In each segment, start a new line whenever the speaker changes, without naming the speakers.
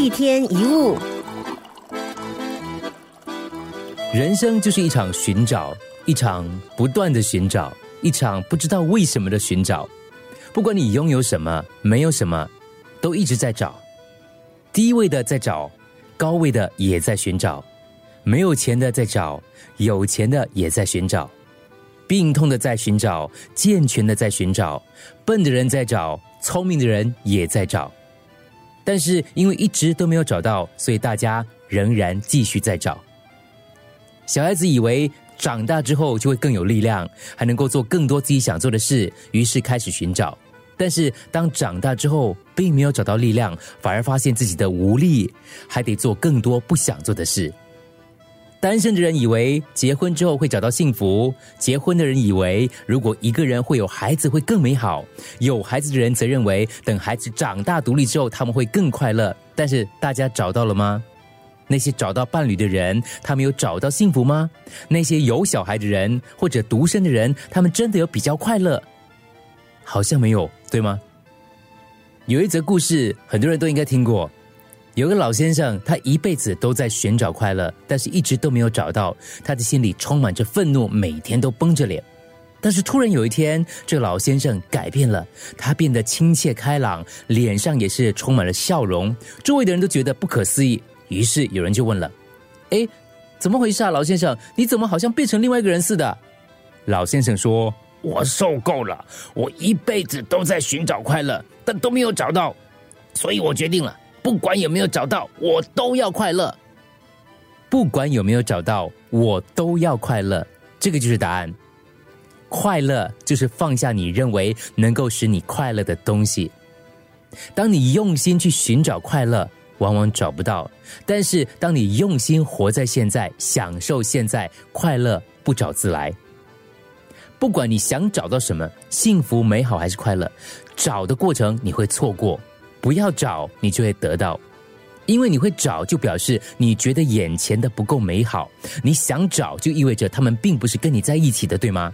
一天一物，
人生就是一场寻找，一场不断的寻找，一场不知道为什么的寻找。不管你拥有什么，没有什么，都一直在找。低位的在找，高位的也在寻找；没有钱的在找，有钱的也在寻找；病痛的在寻找，健全的在寻找；笨的人在找，聪明的人也在找。但是因为一直都没有找到，所以大家仍然继续在找。小孩子以为长大之后就会更有力量，还能够做更多自己想做的事，于是开始寻找。但是当长大之后，并没有找到力量，反而发现自己的无力，还得做更多不想做的事。单身的人以为结婚之后会找到幸福，结婚的人以为如果一个人会有孩子会更美好，有孩子的人则认为等孩子长大独立之后他们会更快乐。但是大家找到了吗？那些找到伴侣的人，他们有找到幸福吗？那些有小孩的人或者独身的人，他们真的有比较快乐？好像没有，对吗？有一则故事，很多人都应该听过。有个老先生，他一辈子都在寻找快乐，但是一直都没有找到。他的心里充满着愤怒，每天都绷着脸。但是突然有一天，这老先生改变了，他变得亲切开朗，脸上也是充满了笑容。周围的人都觉得不可思议，于是有人就问了：“哎，怎么回事啊，老先生？你怎么好像变成另外一个人似的？”老先生说：“
我受够了，我一辈子都在寻找快乐，但都没有找到，所以我决定了。”不管有没有找到，我都要快乐。
不管有没有找到，我都要快乐。这个就是答案。快乐就是放下你认为能够使你快乐的东西。当你用心去寻找快乐，往往找不到；但是当你用心活在现在，享受现在，快乐不找自来。不管你想找到什么，幸福、美好还是快乐，找的过程你会错过。不要找，你就会得到，因为你会找，就表示你觉得眼前的不够美好。你想找，就意味着他们并不是跟你在一起的，对吗？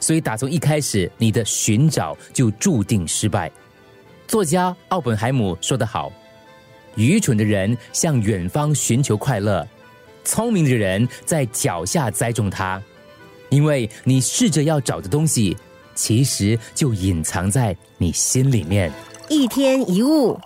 所以打从一开始，你的寻找就注定失败。作家奥本海姆说得好：“愚蠢的人向远方寻求快乐，聪明的人在脚下栽种它。因为你试着要找的东西，其实就隐藏在你心里面。”
一天一物。